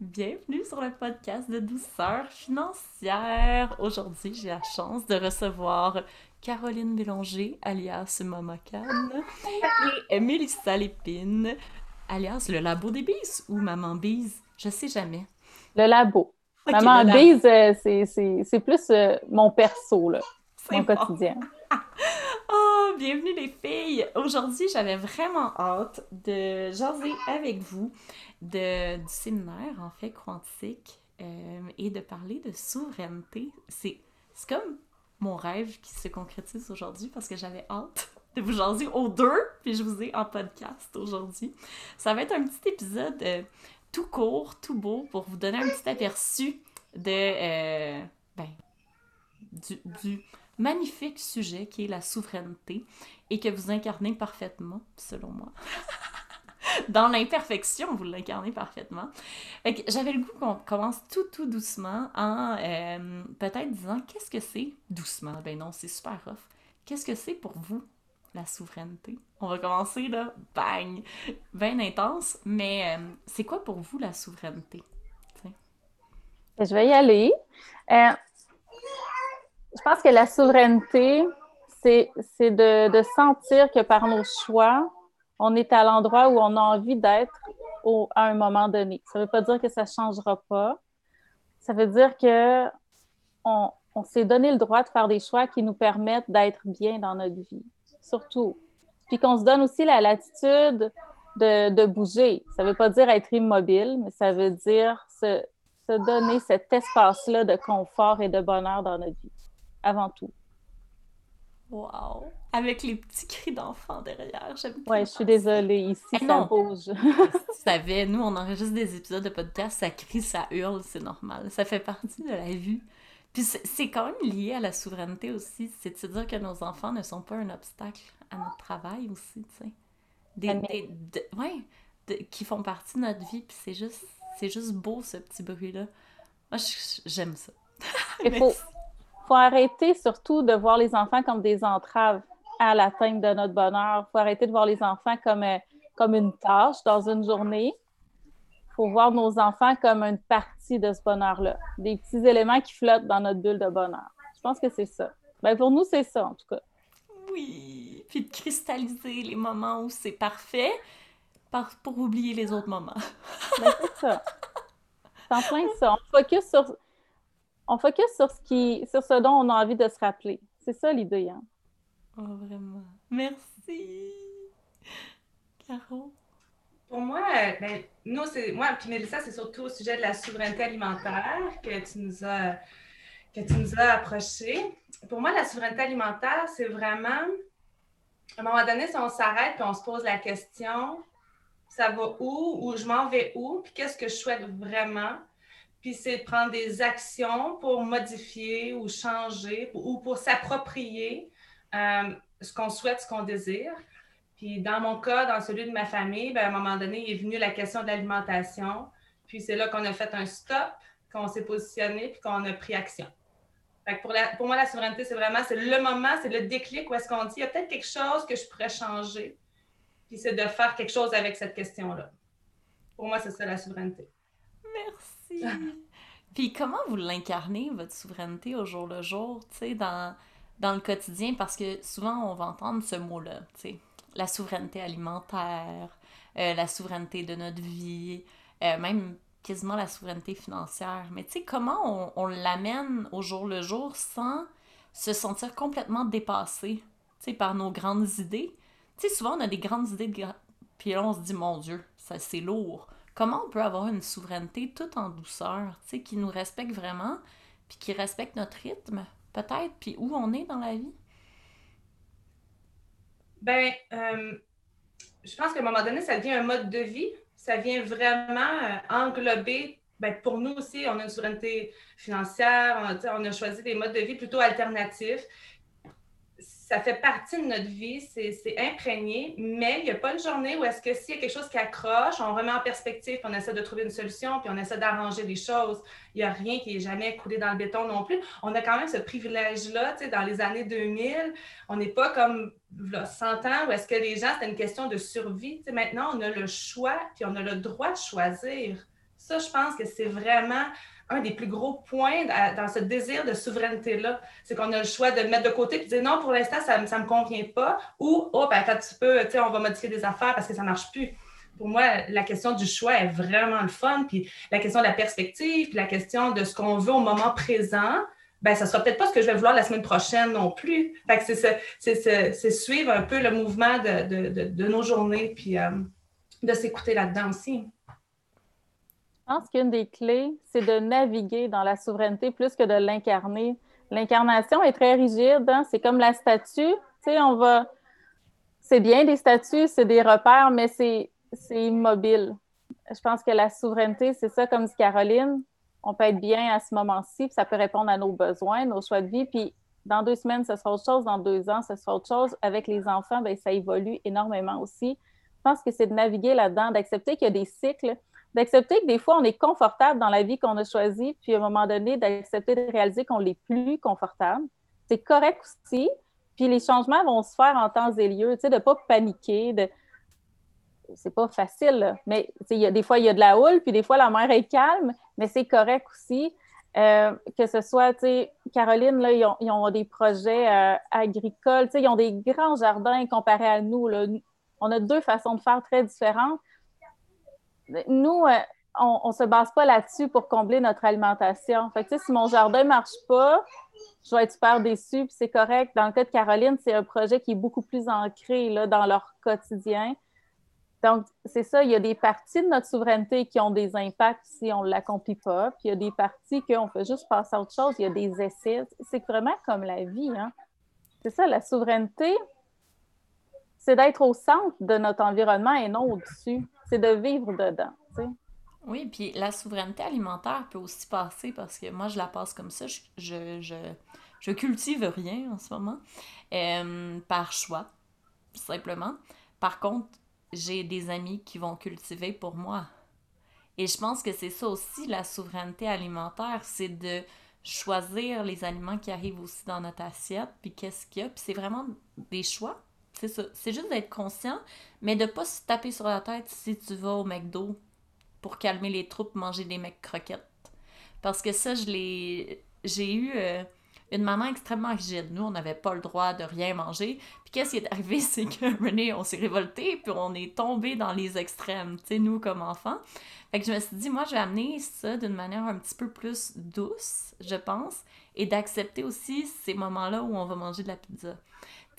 Bienvenue sur le podcast de douceur financière. Aujourd'hui, j'ai la chance de recevoir Caroline Bélanger, alias Mama et Mélissa Lépine, alias le Labo des Bises ou Maman Bise, je sais jamais. Le Labo. Maman Bise, euh, c'est plus euh, mon perso, là, mon quotidien. bienvenue les filles! Aujourd'hui, j'avais vraiment hâte de jaser avec vous de, du séminaire, en fait, quantique, euh, et de parler de souveraineté. C'est comme mon rêve qui se concrétise aujourd'hui parce que j'avais hâte de vous jaser aux deux, puis je vous ai en podcast aujourd'hui. Ça va être un petit épisode euh, tout court, tout beau, pour vous donner un petit aperçu de, euh, ben, du, du magnifique sujet qui est la souveraineté et que vous incarnez parfaitement, selon moi. dans l'imperfection, vous l'incarnez parfaitement. J'avais le goût qu'on commence tout, tout doucement en euh, peut-être disant qu'est-ce que c'est doucement? Ben non, c'est super rough. Qu'est-ce que c'est pour vous la souveraineté? On va commencer là, bang, bien intense, mais euh, c'est quoi pour vous la souveraineté? Je vais y aller. Euh, je pense que la souveraineté, c'est de, de sentir que par nos choix, on est à l'endroit où on a envie d'être à un moment donné. Ça ne veut pas dire que ça ne changera pas. Ça veut dire que on, s'est donné le droit de faire des choix qui nous permettent d'être bien dans notre vie, surtout. Puis qu'on se donne aussi la latitude de, bouger. Ça ne veut pas dire être immobile, mais ça veut dire se donner cet espace-là de confort et de bonheur dans notre vie, avant tout. Wow! Avec les petits cris d'enfants derrière. J'aime Ouais, je suis désolée. Ici, eh ça bouge. tu savais, nous, on enregistre des épisodes de podcast, ça crie, ça hurle, c'est normal. Ça fait partie de la vie. Puis c'est quand même lié à la souveraineté aussi. C'est de se dire que nos enfants ne sont pas un obstacle à notre travail aussi, tu sais. Des, des ouais, qui font partie de notre vie. Puis c'est juste, juste beau, ce petit bruit-là. Moi, j'aime ça. Il faut, faut arrêter surtout de voir les enfants comme des entraves à l'atteinte de notre bonheur. Il faut arrêter de voir les enfants comme, euh, comme une tâche dans une journée. Il faut voir nos enfants comme une partie de ce bonheur-là, des petits éléments qui flottent dans notre bulle de bonheur. Je pense que c'est ça. Ben pour nous, c'est ça, en tout cas. Oui, puis de cristalliser les moments où c'est parfait pour oublier les autres moments. Ben, c'est ça. C'est en plein ça. On focus sur on focus sur ce, qui, sur ce dont on a envie de se rappeler. C'est ça l'idée. Hein? Oh, vraiment. Merci. Caro? Pour moi, ben, nous, c'est, moi et Mélissa, c'est surtout au sujet de la souveraineté alimentaire que tu nous as, que tu nous as approché. Pour moi, la souveraineté alimentaire, c'est vraiment, à un moment donné, si on s'arrête et on se pose la question, ça va où, ou je m'en vais où, puis qu'est-ce que je souhaite vraiment, puis c'est de prendre des actions pour modifier ou changer ou pour s'approprier euh, ce qu'on souhaite, ce qu'on désire. Puis dans mon cas, dans celui de ma famille, ben, à un moment donné, il est venu la question de l'alimentation. Puis c'est là qu'on a fait un stop, qu'on s'est positionné, puis qu'on a pris action. pour, pour moi, la souveraineté, c'est vraiment c'est le moment, c'est le déclic où est-ce qu'on dit il y a peut-être quelque chose que je pourrais changer. Puis c'est de faire quelque chose avec cette question-là. Pour moi, c'est ça la souveraineté. Merci. Puis comment vous l'incarnez, votre souveraineté au jour le jour, tu sais, dans, dans le quotidien? Parce que souvent, on va entendre ce mot-là, tu sais, la souveraineté alimentaire, euh, la souveraineté de notre vie, euh, même quasiment la souveraineté financière. Mais tu sais, comment on, l'amène au jour le jour sans se sentir complètement dépassé, tu sais, par nos grandes idées? Tu sais, souvent, on a des grandes idées, de... puis là, on se dit, mon Dieu, ça c'est lourd comment on peut avoir une souveraineté tout en douceur, tu qui nous respecte vraiment, puis qui respecte notre rythme, peut-être, puis où on est dans la vie? Ben, euh, je pense qu'à un moment donné, ça devient un mode de vie. Ça vient vraiment euh, englober. Ben, pour nous aussi, on a une souveraineté financière. On a choisi des modes de vie plutôt alternatifs ça fait partie de notre vie, c'est imprégné, mais il n'y a pas une journée où est-ce que s'il y a quelque chose qui accroche, on remet en perspective, on essaie de trouver une solution, puis on essaie d'arranger les choses. Il n'y a rien qui est jamais coulé dans le béton non plus. On a quand même ce privilège-là, tu sais, dans les années 2000, on n'est pas comme là, 100 ans où est-ce que les gens, c'était une question de survie. Tu sais, maintenant, on a le choix, puis on a le droit de choisir Ça, je pense que c'est vraiment un des plus gros points dans ce désir de souveraineté-là. C'est qu'on a le choix de le mettre de côté et de dire non, pour l'instant, ça ne me convient pas. Ou, oh, ben, attends un petit peu, on va modifier des affaires parce que ça ne marche plus. Pour moi, la question du choix est vraiment le fun. Puis la question de la perspective, puis la question de ce qu'on veut au moment présent, ben ça sera peut-être pas ce que je vais vouloir la semaine prochaine non plus. Fait que c'est suivre un peu le mouvement de, nos journées, puis euh, de s'écouter là-dedans aussi. Je pense qu'une des clés, c'est de naviguer dans la souveraineté plus que de l'incarner. L'incarnation est très rigide, hein. c'est comme la statue. Tu sais, on va. C'est bien des statues, c'est des repères, mais c'est immobile. Je pense que la souveraineté, c'est ça, comme dit Caroline. On peut être bien à ce moment-ci, puis ça peut répondre à nos besoins, nos choix de vie. Puis dans deux semaines, ce sera autre chose. Dans deux ans, ce sera autre chose. Avec les enfants, bien, ça évolue énormément aussi. Je pense que c'est de naviguer là-dedans, d'accepter qu'il y a des cycles d'accepter que des fois, on est confortable dans la vie qu'on a choisie, puis à un moment donné, d'accepter de réaliser qu'on l'est plus confortable. C'est correct aussi. Puis les changements vont se faire en temps et lieu, tu sais, de ne pas paniquer, de... C'est pas facile, mais y a, des fois, il y a de la houle, puis des fois, la mer est calme, mais c'est correct aussi. Euh, que ce soit, tu sais, Caroline, là, ils ont, des projets euh, agricoles, tu sais, ils ont des grands jardins comparés à nous. Là. On a deux façons de faire très différentes nous, euh, on ne se base pas là-dessus pour combler notre alimentation. Fait que, si mon jardin marche pas, je vais être super déçue, puis c'est correct. Dans le cas de Caroline, c'est un projet qui est beaucoup plus ancré là, dans leur quotidien. Donc, c'est ça, il y a des parties de notre souveraineté qui ont des impacts si on ne l'accomplit pas, puis il y a des parties qu'on fait juste passer à autre chose, il y a des essais. C'est vraiment comme la vie. Hein? C'est ça, la souveraineté, c'est d'être au centre de notre environnement et non au-dessus c'est de vivre dedans. Oui, puis la souveraineté alimentaire peut aussi passer parce que moi, je la passe comme ça. Je, je, cultive rien en ce moment euh, par choix, simplement. Par contre, j'ai des amis qui vont cultiver pour moi. Et je pense que c'est ça aussi, la souveraineté alimentaire, c'est de choisir les aliments qui arrivent aussi dans notre assiette, puis qu'est-ce qu'il y a. Puis c'est vraiment des choix. C'est ça. C'est juste d'être conscient, mais de pas se taper sur la tête si tu vas au McDo pour calmer les troupes, manger des mecs croquettes. Parce que ça, je l'ai. J'ai eu euh, une maman extrêmement rigide. Nous, on n'avait pas le droit de rien manger. Puis qu'est-ce qui est arrivé, c'est que René, on s'est révolté, puis on est tombé dans les extrêmes, tu sais, nous comme enfants. Fait que je me suis dit, moi, je vais amener ça d'une manière un petit peu plus douce, je pense, et d'accepter aussi ces moments-là où on va manger de la pizza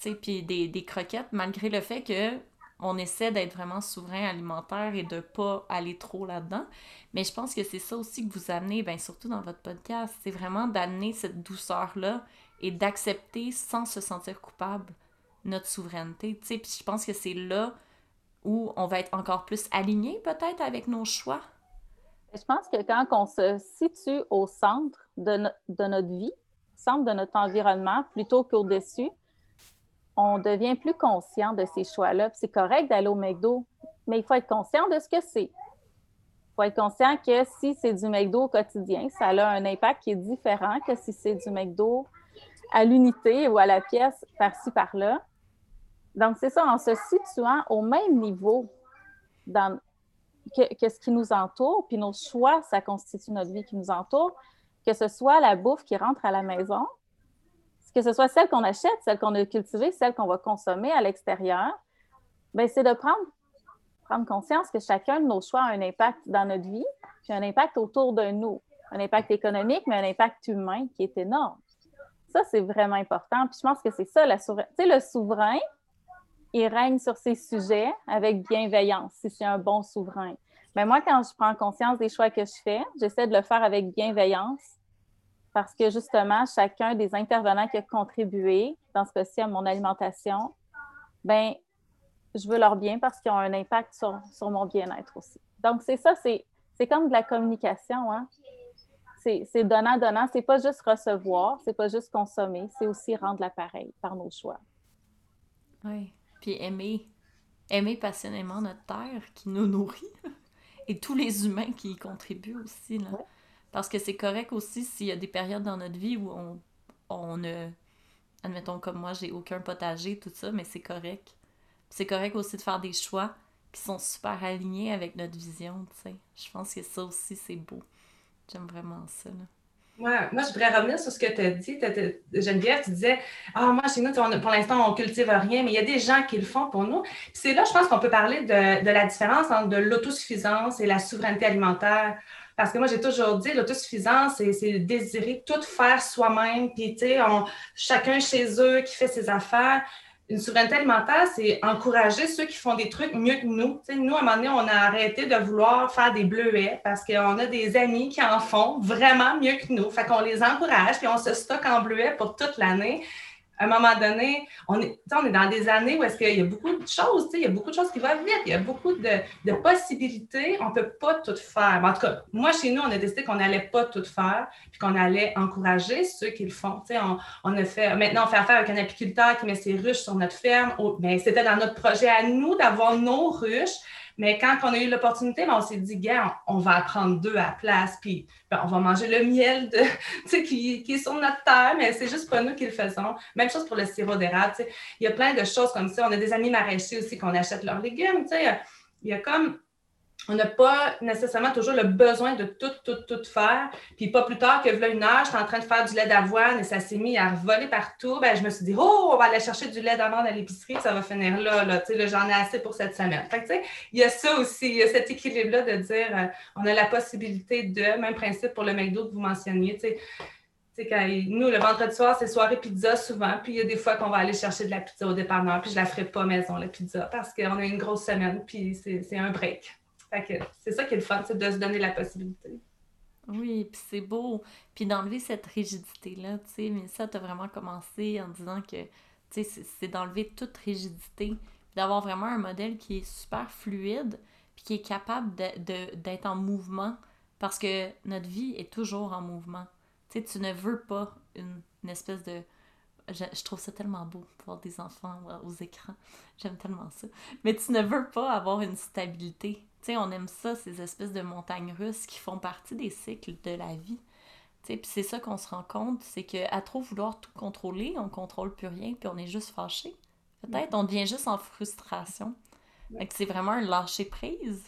puis des, des, croquettes, malgré le fait que on essaie d'être vraiment souverain alimentaire et de pas aller trop là-dedans. Mais je pense que c'est ça aussi que vous amenez, ben, surtout dans votre podcast, c'est vraiment d'amener cette douceur-là et d'accepter sans se sentir coupable notre souveraineté. Puis je pense que c'est là où on va être encore plus aligné peut-être avec nos choix. Je pense que quand on se situe au centre de, de notre vie, centre de notre environnement, plutôt qu'au-dessus, on devient plus conscient de ces choix-là. C'est correct d'aller au McDo, mais il faut être conscient de ce que c'est. Il faut être conscient que si c'est du McDo au quotidien, ça a un impact qui est différent que si c'est du McDo à l'unité ou à la pièce par-ci, par-là. Donc, c'est ça, en se situant au même niveau que, ce qui nous entoure, puis nos choix, ça constitue notre vie qui nous entoure, que ce soit la bouffe qui rentre à la maison, que ce soit celle qu'on achète, celle qu'on a cultivée, celle qu'on va consommer à l'extérieur, ben, c'est de prendre, prendre conscience que chacun de nos choix a un impact dans notre vie, puis un impact autour de nous. Un impact économique, mais un impact humain qui est énorme. Ça, c'est vraiment important. Puis je pense que c'est ça, la sais, le souverain, il règne sur ses sujets avec bienveillance, si c'est un bon souverain. Mais moi, quand je prends conscience des choix que je fais, j'essaie de le faire avec bienveillance parce que justement, chacun des intervenants qui a contribué, dans ce cas-ci à mon alimentation, ben je veux leur bien parce qu'ils ont un impact sur, mon bien-être aussi. Donc, c'est ça, c'est, comme de la communication. Hein? C'est, donnant-donnant. C'est pas juste recevoir, c'est pas juste consommer, c'est aussi rendre l'appareil par nos choix. Oui. Puis aimer. Aimer passionnément notre terre qui nous nourrit et tous les humains qui y contribuent aussi. Là. Parce que c'est correct aussi s'il y a des périodes dans notre vie où on, on. Admettons, comme moi, j'ai aucun potager, tout ça, mais c'est correct. C'est correct aussi de faire des choix qui sont super alignés avec notre vision, tu sais. Je pense que ça aussi, c'est beau. J'aime vraiment ça, là. Moi, je voudrais revenir sur ce que tu as dit. Geneviève, tu disais Ah, moi, chez nous, pour l'instant, on cultive rien, mais il y a des gens qui le font pour nous. C'est là, je pense qu'on peut parler de, de, la différence entre de l'autosuffisance et la souveraineté alimentaire. Parce que moi, j'ai toujours dit, l'autosuffisance, c'est désirer tout faire soi-même, puis, tu sais, chacun chez eux qui fait ses affaires une souveraineté alimentaire, c'est encourager ceux qui font des trucs mieux que nous. nous, à un moment donné, on a arrêté de vouloir faire des bleuets parce qu'on a des amis qui en font vraiment mieux que nous. Fait qu'on les encourage, puis on se stocke en bleuets pour toute l'année à un moment donné, on est, on est dans des années où est-ce qu'il y a beaucoup de choses, il y a beaucoup de choses qui vont vite, il y a beaucoup de, possibilités, on ne peut pas tout faire. en tout cas, moi, chez nous, on a décidé qu'on n'allait pas tout faire, puis qu'on allait encourager ceux qui le font. On, on, a fait, maintenant, on fait affaire avec un apiculteur qui met ses ruches sur notre ferme, mais c'était dans notre projet à nous d'avoir nos ruches. Mais quand on a eu l'opportunité, ben, on s'est dit, gars, on, va apprendre deux à la place, puis ben, on va manger le miel de, qui, qui est sur notre terre, mais c'est juste pas nous qui le faisons. Même chose pour le sirop d'érable. Il y a plein de choses comme ça. On a des amis maraîchers aussi qu'on achète leurs légumes. Il y a comme on n'a pas nécessairement toujours le besoin de tout, tout, tout faire. Puis pas plus tard que là, une heure, j'étais en train de faire du lait d'avoine et ça s'est mis à voler partout. Ben, je me suis dit, oh, on va aller chercher du lait d'amande à l'épicerie, ça va finir là. là. Sais, j'en ai assez pour cette semaine. Fait que, il y a ça aussi, il y a cet équilibre-là de dire, euh, on a la possibilité de, même principe pour le McDo que vous mentionniez, tu sais, quand nous, le vendredi soir, c'est soirée pizza souvent. Puis il y a des fois qu'on va aller chercher de la pizza au dépanneur. Puis je la ferai pas maison, la pizza, parce qu'on a une grosse semaine. Puis c'est un break c'est ça qui est le fun, de se donner la possibilité. Oui, puis c'est beau. Puis d'enlever cette rigidité-là, tu sais, mais ça, tu as vraiment commencé en disant que, tu sais, c'est d'enlever toute rigidité, d'avoir vraiment un modèle qui est super fluide, puis qui est capable d'être en mouvement, parce que notre vie est toujours en mouvement. Tu sais, tu ne veux pas une, une espèce de... Je, je, trouve ça tellement beau, voir des enfants aux écrans. J'aime tellement ça. Mais tu ne veux pas avoir une stabilité on aime ça, ces espèces de montagnes russes qui font partie des cycles de la vie. Puis c'est ça qu'on se rend compte, c'est qu'à trop vouloir tout contrôler, on contrôle plus rien, puis on est juste fâché. Peut-être on devient juste en frustration. c'est vraiment un lâcher-prise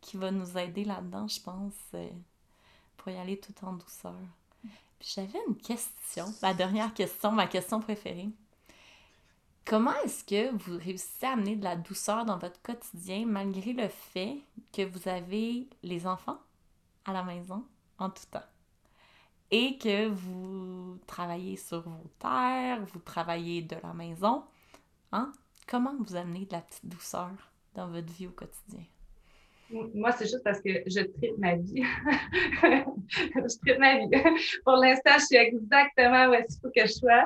qui va nous aider là-dedans, je pense, euh, pour y aller tout en douceur. Puis j'avais une question, la dernière question, ma question préférée. Comment est-ce que vous réussissez à amener de la douceur dans votre quotidien malgré le fait que vous avez les enfants à la maison en tout temps? Et que vous travaillez sur vos terres, vous travaillez de la maison? Hein? Comment vous amenez de la petite douceur dans votre vie au quotidien? Moi, c'est juste parce que je tripe ma vie. je ma vie. Pour l'instant, je suis exactement où qu'il faut que je sois.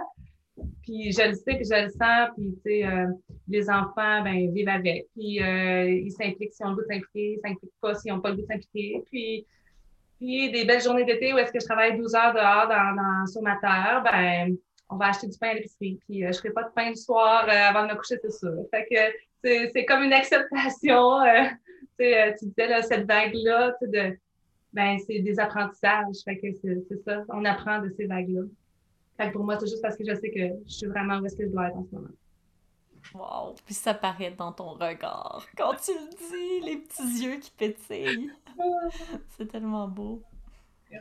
Puis je le sais, puis je le sens, puis tu sais, euh, les enfants, ben, vivent avec. Puis euh, ils s'impliquent si ont le goût de s'impliquer, ils s'impliquent pas s'ils n'ont pas le goût de s'impliquer. Puis, puis des belles journées d'été où est-ce que je travaille 12 heures dehors dans, sur ma terre, ben, on va acheter du pain à l'épicerie. Puis euh, je ne ferai pas de pain le soir avant de me coucher, c'est ça. Fait que c'est comme une acceptation. tu disais, cette vague-là, de, ben, c'est des apprentissages. Fait que c'est ça, on apprend de ces vagues-là pour moi, c'est juste parce que je sais que je suis vraiment où est-ce que je dois être en ce moment. Wow! Puis ça paraît dans ton regard. Quand tu le dis, les petits yeux qui pétillent. c'est tellement beau.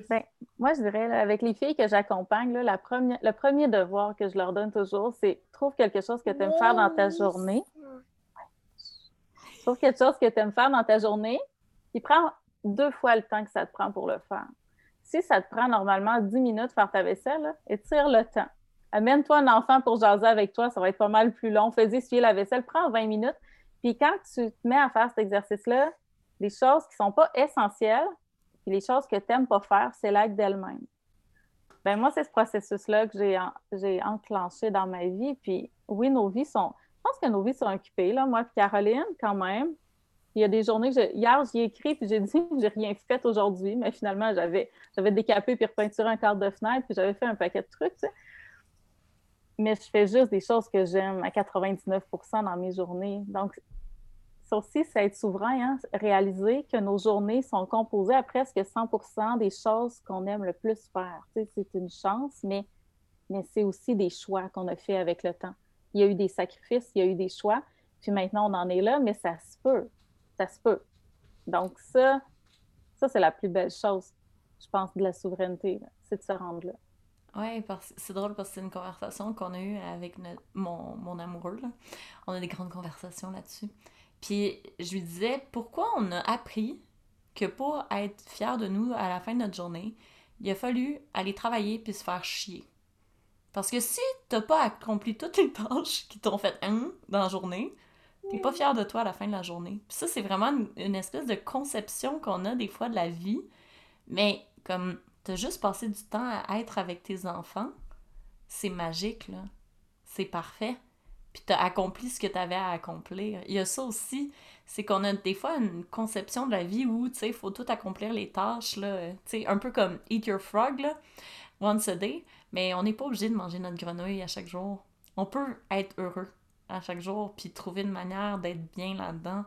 Ben, moi, je dirais, avec les filles que j'accompagne, la première, le premier devoir que je leur donne toujours, c'est trouve quelque chose que tu aimes faire dans ta journée. Trouve quelque chose que tu aimes faire dans ta journée, puis prends deux fois le temps que ça te prend pour le faire. Si ça te prend normalement 10 minutes faire ta vaisselle, étire le temps. Amène-toi un enfant pour jaser avec toi, ça va être pas mal plus long. Fais-y essuyer la vaisselle, prends 20 minutes. Puis quand tu te mets à faire cet exercice-là, les choses qui ne sont pas essentielles, puis les choses que tu n'aimes pas faire, c'est l'acte d'elle-même. Ben moi, c'est ce processus-là que j'ai, enclenché dans ma vie. Puis oui, nos vies sont. Je pense que nos vies sont occupées, là, moi et Caroline, quand même. Il y a des journées que hier, j'y ai écrit, puis j'ai dit j'ai rien fait aujourd'hui, mais finalement, j'avais, j'avais décapé puis repeinturé un quart de fenêtre, puis j'avais fait un paquet de trucs, Mais je fais juste des choses que j'aime à 99% dans mes journées. Donc, ça aussi, c'est être souverain, hein? réaliser que nos journées sont composées à presque 100% des choses qu'on aime le plus faire. c'est une chance, mais, mais c'est aussi des choix qu'on a fait avec le temps. Il y a eu des sacrifices, il y a eu des choix. puis maintenant on en est là, mais ça se peut. Ça se peut. Donc, ça, ça, c'est la plus belle chose, je pense, de la souveraineté, c'est de se rendre là. Oui, c'est drôle parce que c'est une conversation qu'on a eue avec mon, mon, amoureux. On a des grandes conversations là-dessus. Puis je lui disais pourquoi on a appris que pour être fier de nous à la fin de notre journée, il a fallu aller travailler puis se faire chier? Parce que si t'as pas accompli toutes les tâches qui t'ont fait un dans la journée, t'es pas fier de toi à la fin de la journée. Puis ça, c'est vraiment une, espèce de conception qu'on a des fois de la vie. Mais comme t'as juste passé du temps à être avec tes enfants, c'est magique, là. C'est parfait. Puis t'as accompli ce que t'avais à accomplir. Il y a ça aussi, c'est qu'on a des fois une conception de la vie où, tu sais, il faut tout accomplir les tâches, là. Tu sais, un peu comme Eat Your Frog, là, once a day. Mais on n'est pas obligé de manger notre grenouille à chaque jour. On peut être heureux à chaque jour, puis trouver une manière d'être bien là-dedans.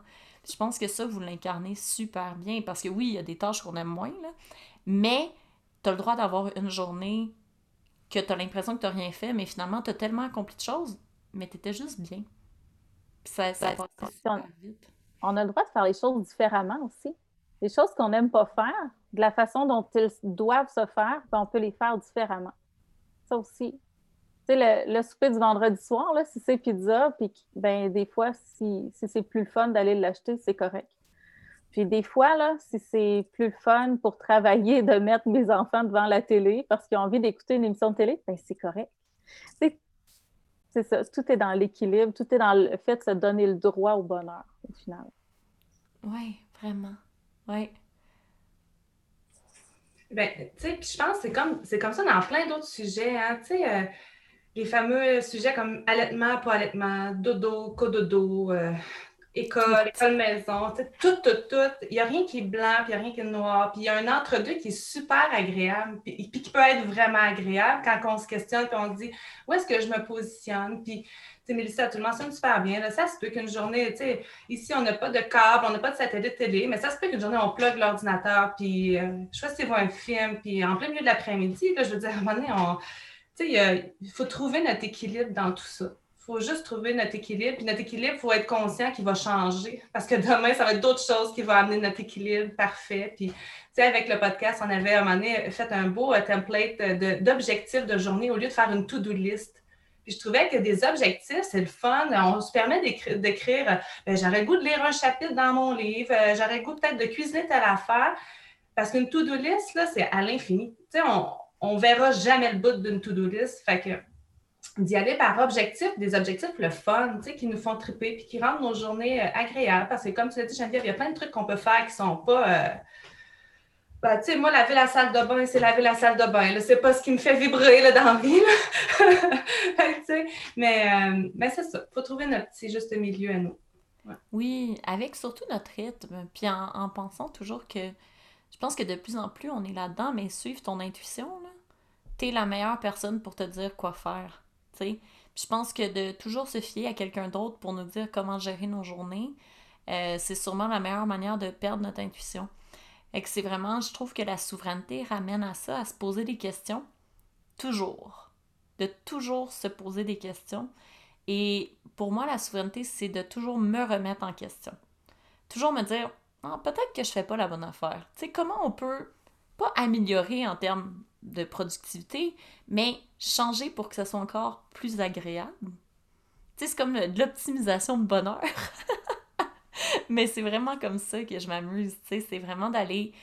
je pense que ça, vous l'incarnez super bien, parce que oui, il y a des tâches qu'on aime moins, là, mais tu as le droit d'avoir une journée que tu as l'impression que tu n'as rien fait, mais finalement, tu as tellement accompli de choses, mais tu étais juste bien. Puis ça, ça super vite. On a le droit de faire les choses différemment aussi. Les choses qu'on n'aime pas faire, de la façon dont elles doivent se faire, ben, on peut les faire différemment ça aussi. Sais, le, souper du vendredi soir, là, si c'est pizza, puis ben, des fois, si, c'est plus le fun d'aller l'acheter, c'est correct. Puis des fois, là, si c'est plus le fun pour travailler de mettre mes enfants devant la télé parce qu'ils ont envie d'écouter une émission de télé, ben c'est correct. C'est ça, tout est dans l'équilibre, tout est dans le fait de se donner le droit au bonheur, au final. Oui, vraiment. Oui. Ben, tu sais, je pense que c'est comme, c'est comme ça dans plein d'autres sujets, hein, tu sais, euh, les fameux sujets comme allaitement, pas allaitement, dodo, cododo, euh, école, école maison, tout, tout, tout. Il n'y a rien qui est blanc, puis il n'y a rien qui est noir. Puis il y a un entre-deux qui est super agréable, puis, qui peut être vraiment agréable quand on se questionne, puis on se dit où est-ce que je me positionne? Puis, tu sais, Mélissa, tu le mentionnes super bien. Là, ça se peut qu'une journée, tu sais, ici, on n'a pas de câble, on n'a pas de satellite télé, mais ça se peut qu'une journée, on plug l'ordinateur, puis euh, je sais voir un film, puis en plein milieu de l'après-midi, je veux dire, à un moment donné, on, sais, il faut trouver notre équilibre dans tout ça faut juste trouver notre équilibre. Puis notre équilibre, il faut être conscient qu'il va changer. Parce que demain, ça va être d'autres choses qui vont amener notre équilibre parfait. Puis, tu sais, avec le podcast, on avait à un moment donné fait un beau euh, template d'objectifs de, journée au lieu de faire une to-do list. Puis je trouvais que des objectifs, c'est le fun. On se permet d'écrire, ben, j'aurais goût de lire un chapitre dans mon livre, euh, j'aurais goût peut-être de cuisiner telle affaire. Parce qu'une to-do list, là, c'est à l'infini. Tu sais, on ne verra jamais le bout d'une to-do list. Fait que d'y aller par objectif, des objectifs le fun, qui nous font triper puis qui rendent nos journées euh, agréables. Parce que comme tu l'as dit, Geneviève, il y a plein de trucs qu'on peut faire qui sont pas. Euh, ben, tu sais, moi, laver la salle de bain, c'est laver la salle de bain. C'est pas ce qui me fait vibrer dans la vie. mais euh, mais c'est ça. Faut trouver notre petit juste milieu à nous. Oui, avec surtout notre rythme. Puis en, pensant toujours que je pense que de plus en plus, on est là-dedans, mais suivre ton intuition, tu es la meilleure personne pour te dire quoi faire je pense que de toujours se fier à quelqu'un d'autre pour nous dire comment gérer nos journées, euh, c'est sûrement la meilleure manière de perdre notre intuition. Et que c'est vraiment, je trouve que la souveraineté ramène à ça, à se poser des questions, toujours. De toujours se poser des questions. Et pour moi, la souveraineté, c'est de toujours me remettre en question. Toujours me dire, ah, peut-être que je fais pas la bonne affaire. Tu sais, comment on peut pas améliorer en termes de productivité, mais changer pour que ça soit encore plus agréable? Tu sais, c'est comme de l'optimisation de bonheur. mais c'est vraiment comme ça que je m'amuse, tu sais, c'est vraiment d'aller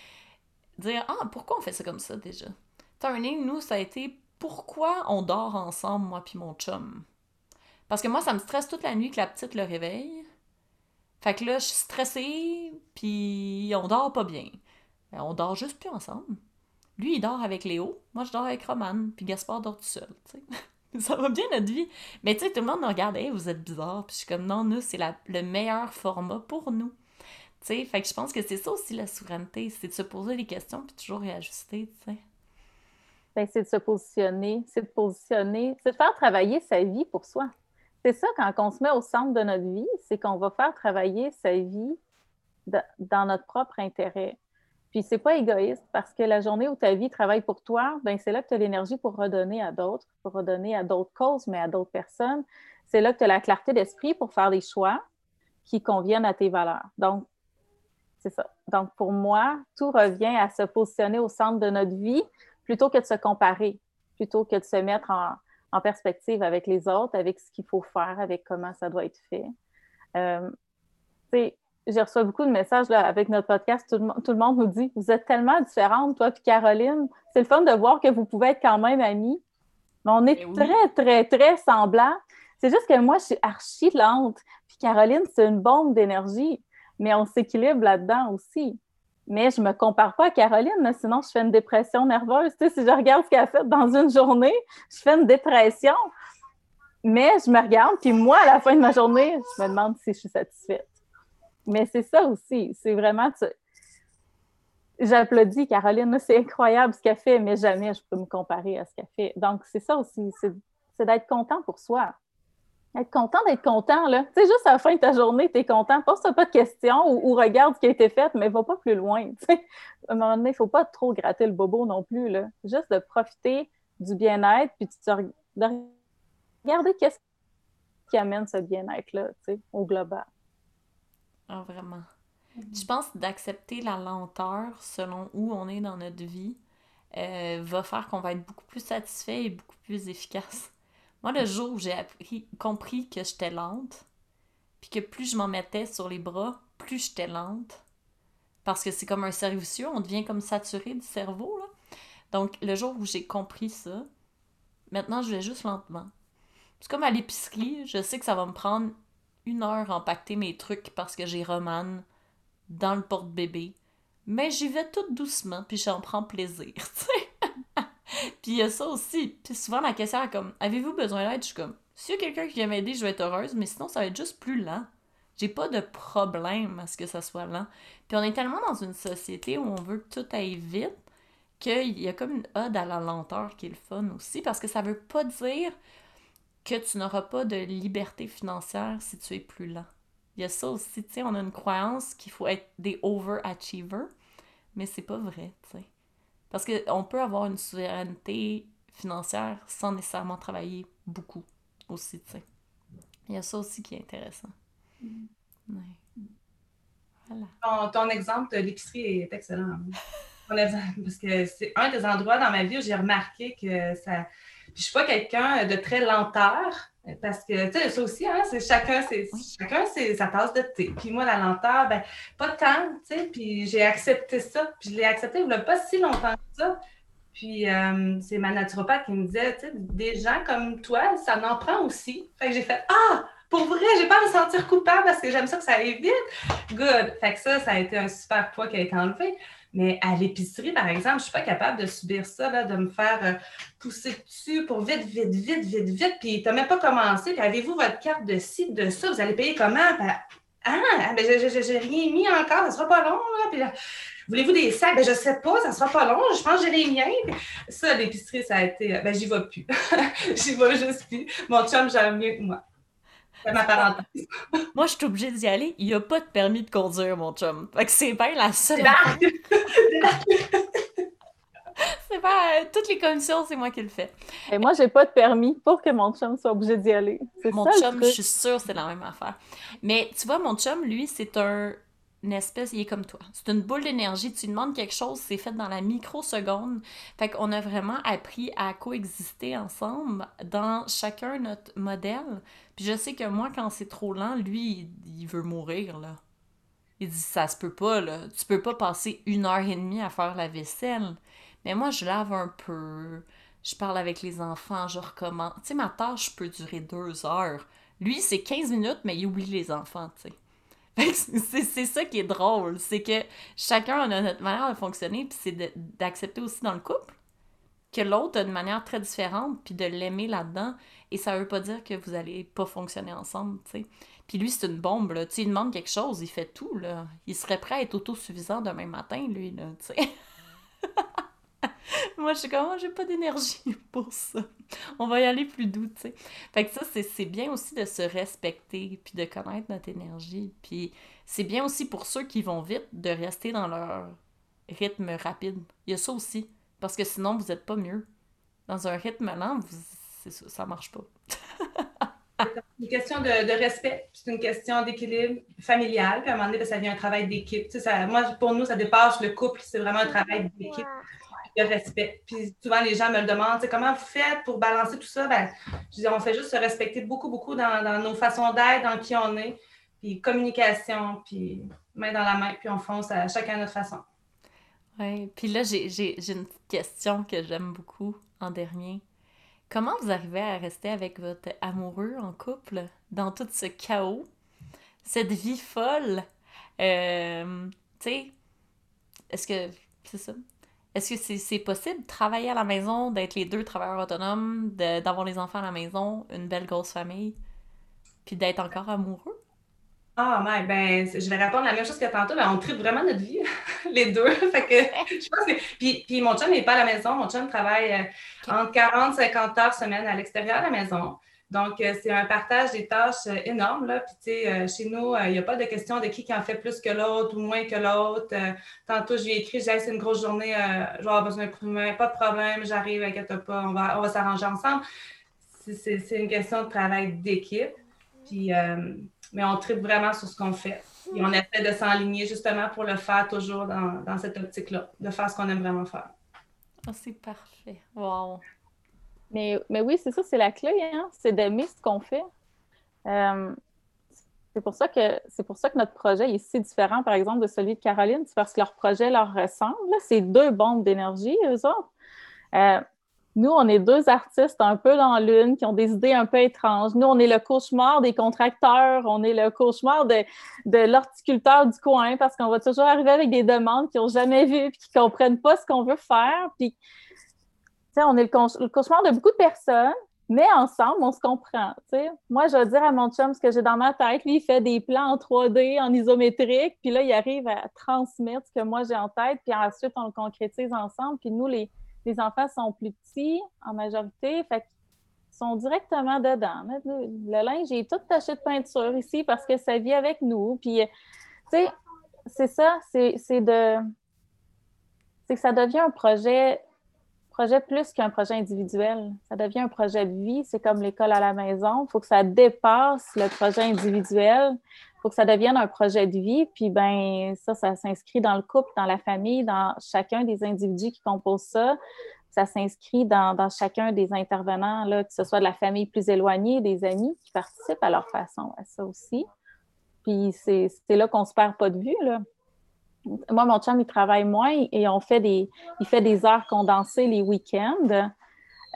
dire « Ah, pourquoi on fait ça comme ça déjà? » Turning, nous, ça a été « Pourquoi on dort ensemble, moi puis mon chum? » Parce que moi, ça me stresse toute la nuit que la petite le réveille. Fait que là, je suis stressée, puis on dort pas bien. Ben, on dort juste plus ensemble. Lui, il dort avec Léo. Moi, je dors avec Roman. Puis Gaspard dort tout seul. ça va bien notre vie. Mais tu sais, tout le monde nous regarde, hey, vous êtes bizarre. Puis je suis comme, non, nous, c'est le meilleur format pour nous. Tu sais, fait que je pense que c'est ça aussi la souveraineté, c'est de se poser des questions puis toujours réajuster, tu sais. Ben, c'est de se positionner, c'est de positionner, c'est de faire travailler sa vie pour soi. C'est ça, quand on se met au centre de notre vie, c'est qu'on va faire travailler sa vie dans notre propre intérêt. Puis c'est pas égoïste parce que la journée où ta vie travaille pour toi, ben c'est là que tu as l'énergie pour redonner à d'autres, pour redonner à d'autres causes, mais à d'autres personnes. C'est là que tu as la clarté d'esprit pour faire des choix. qui conviennent à tes valeurs. Donc, c'est ça. Donc, pour moi, tout revient à se positionner au centre de notre vie plutôt que de se comparer, plutôt que de se mettre en, perspective avec les autres, avec ce qu'il faut faire, avec comment ça doit être fait. Euh, j'ai reçu beaucoup de messages là, avec notre podcast. Tout le, tout le, monde nous dit Vous êtes tellement différentes, toi et Caroline. C'est le fun de voir que vous pouvez être quand même amis. Mais on est eh très, très, très semblants. C'est juste que moi, je suis archi lente. Puis Caroline, c'est une bombe d'énergie. Mais on s'équilibre là-dedans aussi. Mais je ne me compare pas à Caroline, sinon je fais une dépression nerveuse. Tu sais, si je regarde ce qu'elle a fait dans une journée, je fais une dépression. Mais je me regarde, puis moi, à la fin de ma journée, je me demande si je suis satisfaite. Mais c'est ça aussi. C'est vraiment. J'applaudis Caroline, c'est incroyable ce qu'elle fait, mais jamais je peux me comparer à ce qu'elle fait. Donc, c'est ça aussi, c'est d'être content pour soi. Être content d'être content, là. Tu sais, juste à la fin de ta journée, tu es content. Pose-toi pas de questions ou, regarde ce qui a été fait, mais va pas plus loin. À un moment donné, il ne faut pas trop gratter le bobo non plus, là. Juste de profiter du bien-être, puis de regarder qu'est-ce qui amène ce bien-être-là, tu sais, au global. Ah, vraiment. Je pense d'accepter la lenteur selon où on est dans notre vie euh, va faire qu'on va être beaucoup plus satisfait et beaucoup plus efficace. Moi, le jour où j'ai compris que j'étais lente, puis que plus je m'en mettais sur les bras, plus j'étais lente, parce que c'est comme un cerveau on devient comme saturé du cerveau. Là. Donc, le jour où j'ai compris ça, maintenant, je vais juste lentement. C'est comme à l'épicerie, je sais que ça va me prendre une heure à empaqueter mes trucs parce que j'ai Roman dans le porte-bébé. Mais j'y vais tout doucement, puis j'en prends plaisir. puis il y a ça aussi. Puis souvent, la question est comme Avez-vous besoin d'aide? Je suis comme S'il y a quelqu'un qui vient m'aider, je vais être heureuse, mais sinon, ça va être juste plus lent. J'ai pas de problème à ce que ça soit lent. Puis on est tellement dans une société où on veut que tout aille vite qu'il y a comme une ode à la lenteur qui est le fun aussi, parce que ça veut pas dire que tu n'auras pas de liberté financière si tu es plus lent. Il y a ça aussi, tu sais, on a une croyance qu'il faut être des overachievers, mais c'est pas vrai, tu sais. Parce qu'on peut avoir une souveraineté financière sans nécessairement travailler beaucoup aussi, tu sais. Il y a ça aussi qui est intéressant. Mm. Voilà. Ton, exemple de l'épicerie est excellent. Parce que c'est un des endroits dans ma vie où j'ai remarqué que ça, je suis pas quelqu'un de très lenteur. Parce que, tu sais, ça aussi, hein, c'est chacun, c'est, chacun c'est sa tasse de thé. Puis moi, la lenteur, ben, pas tant, tu sais, puis j'ai accepté ça. Puis je l'ai accepté il n'y a pas si longtemps que ça. Puis euh, c'est ma naturopathe qui me disait, tu sais, des gens comme toi, ça en prend aussi. Fait que j'ai fait, ah, pour vrai, j'ai pas à me sentir coupable parce que j'aime ça que ça aille vite. Good. Fait que ça, ça a été un super poids qui a été enlevé. Mais à l'épicerie, par exemple, je ne suis pas capable de subir ça, là, de me faire euh, pousser dessus pour vite, vite, vite, vite, vite. Puis tu n'as même pas commencé. Puis avez-vous votre carte de ci, de ça? Vous allez payer comment? Ben, ah, ah ben, j'ai rien mis encore, ça ne sera pas long. Là. voulez-vous des sacs? Ben, je ne sais pas, ça ne sera pas long. Je pense que j'ai les miens. Ça, l'épicerie, ça a été. Ben, j'y vais plus. j'y vais juste plus. Mon chum, j'aime mieux que moi. Moi, je suis obligée d'y aller. Il n'y a pas de permis de conduire, mon chum. Fait que c'est bien la seule. c'est pas. Euh, toutes les commissions, c'est moi qui le fais. Et moi, j'ai pas de permis pour que mon chum soit obligé d'y aller. Mon chum, je suis sûre, c'est la même affaire. Mais tu vois, mon chum, lui, c'est un une espèce, il est comme toi. C'est une boule d'énergie. Tu demandes quelque chose, c'est fait dans la microseconde. Fait qu'on a vraiment appris à coexister ensemble dans chacun notre modèle. Puis je sais que moi, quand c'est trop lent, lui, il, veut mourir, là. Il dit, ça se peut pas, là. Tu peux pas passer une heure et demie à faire la vaisselle. Mais moi, je lave un peu. Je parle avec les enfants, je recommence. Tu sais, ma tâche peut durer deux heures. Lui, c'est 15 minutes, mais il oublie les enfants, tu sais. C'est ça qui est drôle, c'est que chacun a notre manière de fonctionner, puis c'est d'accepter aussi dans le couple que l'autre a une manière très différente, puis de l'aimer là-dedans. Et ça veut pas dire que vous allez pas fonctionner ensemble, tu sais. Puis lui, c'est une bombe, là. Tu sais, il demande quelque chose, il fait tout, là. Il serait prêt à être autosuffisant demain matin, lui, là, tu sais. Moi, je suis comme, oh, j'ai pas d'énergie pour ça. On va y aller plus doux, tu sais. Fait que ça, c'est bien aussi de se respecter, puis de connaître notre énergie. Puis c'est bien aussi pour ceux qui vont vite de rester dans leur rythme rapide. Il y a ça aussi. Parce que sinon, vous n'êtes pas mieux. Dans un rythme lent, vous, ça, ça marche pas. C'est une question de, respect, c'est une question d'équilibre familial. Puis à un moment donné, ben, ça devient un travail d'équipe. moi, pour nous, ça dépasse le couple, c'est vraiment un travail d'équipe, de respect. Puis souvent, les gens me le demandent, comment vous faites pour balancer tout ça? Ben, je dis, on fait juste se respecter beaucoup, beaucoup dans, nos façons d'être, dans qui on est, puis communication, puis main dans la main, puis on fonce à chacun à notre façon. Oui, puis là, j'ai une petite question que j'aime beaucoup en dernier. Comment vous arrivez à rester avec votre amoureux en couple dans tout ce chaos, cette vie folle? Euh, tu sais, est-ce que c'est ça? Est-ce que c'est possible de travailler à la maison, d'être les deux travailleurs autonomes, d'avoir les enfants à la maison, une belle grosse famille, puis d'être encore amoureux? Ah, mais ben, je vais répondre la même chose que tantôt, mais on tripe vraiment notre vie, les deux. fait que, je pense que... puis, puis, mon chum n'est pas à la maison. Mon chum travaille euh, entre 40 et 50 heures semaine à l'extérieur de la maison. Donc, euh, c'est un partage des tâches euh, énorme. Là. Puis, tu sais, chez nous, il n'y a pas de question de qui, qui en fait plus que l'autre ou moins que l'autre. tantôt, je lui ai écrit, j'ai c'est une grosse journée, je vais avoir besoin de coup pas de problème, j'arrive, inquiète pas, on va, on va s'arranger ensemble. C'est une question de travail d'équipe. Puis, mais on tripe vraiment sur ce qu'on fait. Et on essaie de s'enligner justement pour le faire toujours dans, cette optique-là, de faire ce qu'on aime vraiment faire. Oh, c'est parfait. Wow. Mais, mais oui, c'est ça, c'est la clé, hein? c'est d'aimer ce qu'on fait. Euh, c'est pour ça que c'est pour ça que notre projet est si différent, par exemple, de celui de Caroline. C'est parce que leur projet leur ressemble. C'est deux bombes d'énergie, eux autres. Euh, nous, on est deux artistes un peu dans l'une qui ont des idées un peu étranges. Nous, on est le cauchemar des contracteurs, on est le cauchemar de, de l'horticulteur du coin parce qu'on va toujours arriver avec des demandes qu'ils n'ont jamais vues et qui ne comprennent pas ce qu'on veut faire. Puis, on est le, cauchemar de beaucoup de personnes, mais ensemble, on se comprend. Moi, je vais dire à mon chum ce que j'ai dans ma tête. Lui, il fait des plans en 3D, en isométrique, puis là, il arrive à transmettre ce que moi j'ai en tête, puis ensuite, on le concrétise ensemble. Puis nous, les les enfants sont plus petits en majorité, fait qu'ils sont directement dedans. Le linge est tout taché de peinture ici parce que ça vit avec nous. Puis, tu sais, c'est ça, c'est de. C'est que ça devient un projet, projet plus qu'un projet individuel. Ça devient un projet de vie. C'est comme l'école à la maison. Il faut que ça dépasse le projet individuel faut que ça devienne un projet de vie. Puis ben ça, ça s'inscrit dans le couple, dans la famille, dans chacun des individus qui composent ça. Ça s'inscrit dans, chacun des intervenants, là, que ce soit de la famille plus éloignée, des amis qui participent à leur façon à ça aussi. Puis c'est là qu'on se perd pas de vue. Là. Moi, mon chum, il travaille moins et on fait des, il fait des heures condensées les week-ends.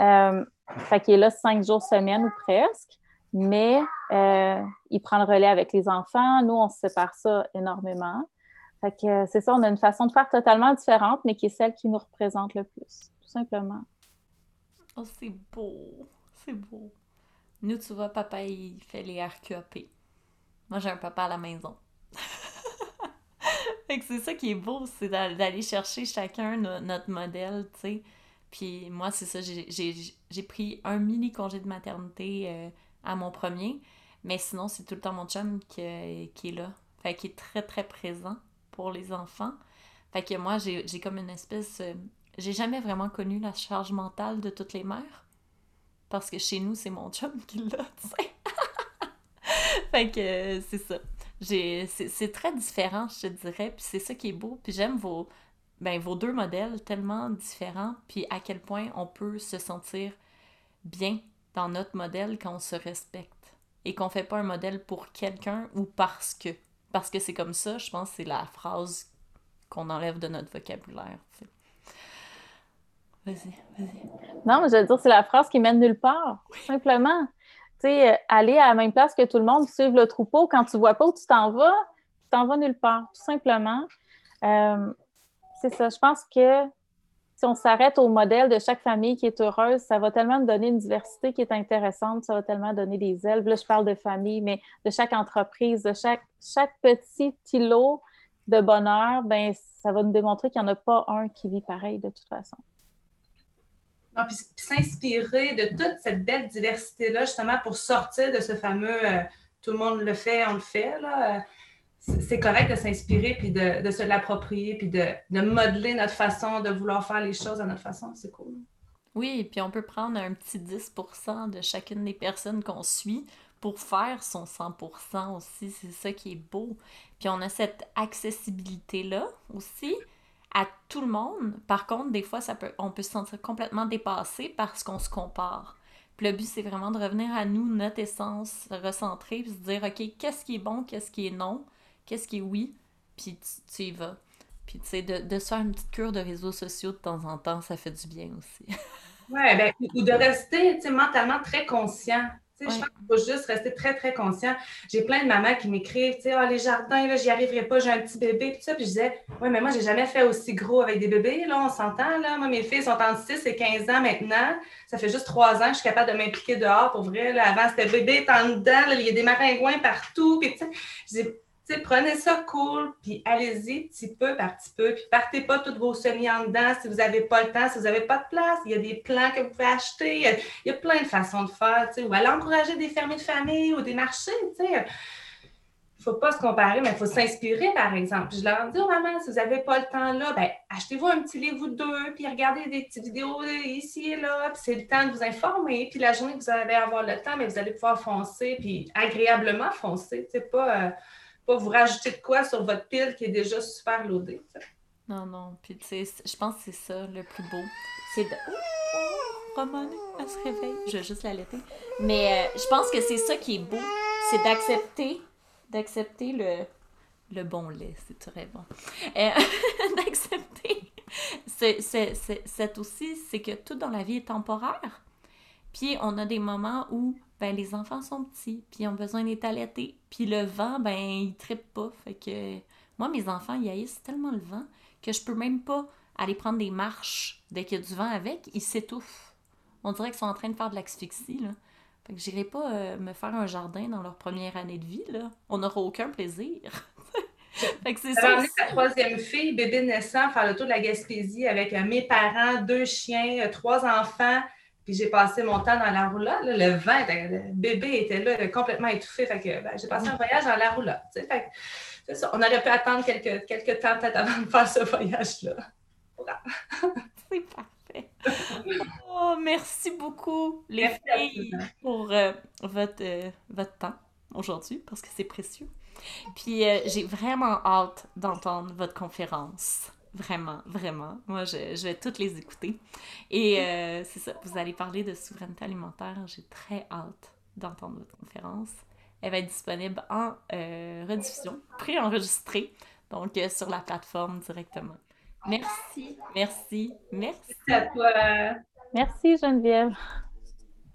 Euh, fait qu'il est là cinq jours semaine ou presque mais euh, il prend le relais avec les enfants. Nous, on se sépare ça énormément. Fait que euh, c'est ça, on a une façon de faire totalement différente, mais qui est celle qui nous représente le plus, tout simplement. Oh, c'est beau, c'est beau. Nous, tu vois, papa, il fait les RQAP. Moi, j'ai un papa à la maison. fait que c'est ça qui est beau, c'est d'aller chercher chacun notre modèle, tu sais. Puis moi, c'est ça, j'ai pris un mini congé de maternité euh, à mon premier. Mais sinon, c'est tout le temps mon chum qui, est là. Fait qu'il est très, très présent pour les enfants. Fait que moi, j'ai comme une espèce... Euh, j'ai jamais vraiment connu la charge mentale de toutes les mères. Parce que chez nous, c'est mon chum qui l'a, tu sais. fait que euh, c'est ça. C'est très différent, je te dirais. Puis c'est ça qui est beau. Puis j'aime vos, ben, vos deux modèles tellement différents. Puis à quel point on peut se sentir bien dans notre modèle quand on se respecte et qu'on fait pas un modèle pour quelqu'un ou parce que. Parce que c'est comme ça, je pense c'est la phrase qu'on enlève de notre vocabulaire. Vas-y, vas-y. Non, mais je veux dire, c'est la phrase qui mène nulle part, simplement. Sais, euh, aller à la même place que tout le monde, suivre le troupeau, quand tu vois pas où tu t'en vas, tu t'en vas nulle part, tout simplement. Euh, c'est ça. Je pense que si on s'arrête au modèle de chaque famille qui est heureuse, ça va tellement donner une diversité qui est intéressante, ça va tellement donner des ailes. Là, je parle de famille, mais de chaque entreprise, de chaque, chaque petit îlot de bonheur, ben, ça va nous démontrer qu'il n'y en a pas un qui vit pareil de toute façon. Puis, s'inspirer de toute cette belle diversité-là, justement, pour sortir de ce fameux euh, tout le monde le fait, on le fait. Euh, c'est correct de s'inspirer puis de, se l'approprier puis de, modeler notre façon de vouloir faire les choses à notre façon. C'est cool. Oui, puis on peut prendre un petit 10% de chacune des personnes qu'on suit pour faire son 100% aussi. C'est ça qui est beau. Puis on a cette accessibilité-là aussi à tout le monde. Par contre, des fois, ça peut, on peut se sentir complètement dépassé parce qu'on se compare. Puis le but, c'est vraiment de revenir à nous, notre essence, recentrer, puis se dire, OK, qu'est-ce qui est bon, qu'est-ce qui est non, qu'est-ce qui est oui, puis tu, y vas. Puis, tu sais, de, de se faire une petite cure de réseaux sociaux de temps en temps, ça fait du bien aussi. oui, ben, ou de rester mentalement très conscient. Je pense qu'il faut juste rester très, très conscient. J'ai plein de mamans qui m'écrivent, tu sais, ah, les jardins, là, j'y arriverai pas, j'ai un petit bébé, puis ça. Puis je disais, oui, mais moi, j'ai jamais fait aussi gros avec des bébés, là, on s'entend, là. Moi, mes filles sont entre 6 et 15 ans maintenant. Ça fait juste trois ans que je suis capable de m'impliquer dehors, pour vrai. Là. Avant, c'était bébé, en dedans, il y a des maringouins partout. Puis, tu sais, prenez ça cool, puis allez-y petit peu par petit peu, puis partez pas toutes vos semis en dedans si vous n'avez pas le temps, si vous n'avez pas de place. Il y a des plans que vous pouvez acheter. Il y a, plein de façons de faire, ou aller encourager des fermiers de famille ou des marchés. Il ne faut pas se comparer, mais il faut s'inspirer, par exemple. je leur dis aux mamans, si vous n'avez pas le temps là, ben, achetez-vous un petit livre ou deux, puis regardez des petites vidéos ici et là, puis c'est le temps de vous informer. Puis la journée que vous allez avoir le temps, mais vous allez pouvoir foncer, puis agréablement foncer. C'est pas. Euh, vous rajouter de quoi sur votre pile qui est déjà super loadée. Non, non. Puis, tu sais, je pense que c'est ça le plus beau. C'est de. Oh, elle se réveille. Je vais juste l'allaiter. Mais euh, je pense que c'est ça qui est beau. C'est d'accepter d'accepter le, le bon lait, c'est très bon. D'accepter c'est aussi, c'est que tout dans la vie est temporaire. Puis on a des moments où ben, les enfants sont petits, puis ils ont besoin d'être allaités. Puis le vent, ben, il trippe pas. Fait que moi, mes enfants, ils haïssent tellement le vent que je peux même pas aller prendre des marches dès qu'il y a du vent avec. Ils s'étouffent. On dirait qu'ils sont en train de faire de l'asphyxie, là. Fait que j'irai pas euh, me faire un jardin dans leur première année de vie, là. On n'aura aucun plaisir. fait que c'est ça. ta troisième fille, bébé naissant, faire le tour de la Gaspésie avec euh, mes parents, deux chiens, euh, trois enfants. Puis j'ai passé mon temps dans la roulotte. le vent, le bébé était là, complètement étouffé. Fait que ben, j'ai passé un voyage dans la c'est ça. On aurait pu attendre quelques, quelques temps peut-être avant de faire ce voyage-là. c'est parfait. Oh, merci beaucoup, les filles, pour euh, votre, euh, votre temps aujourd'hui, parce que c'est précieux. Puis euh, j'ai vraiment hâte d'entendre votre conférence. Vraiment, vraiment. Moi, je, vais toutes les écouter. Et euh, c'est ça, vous allez parler de souveraineté alimentaire. J'ai très hâte d'entendre votre conférence. Elle va être disponible en euh, rediffusion, pré-enregistrée, donc euh, sur la plateforme directement. Merci, merci, merci. Merci à toi. Merci Geneviève.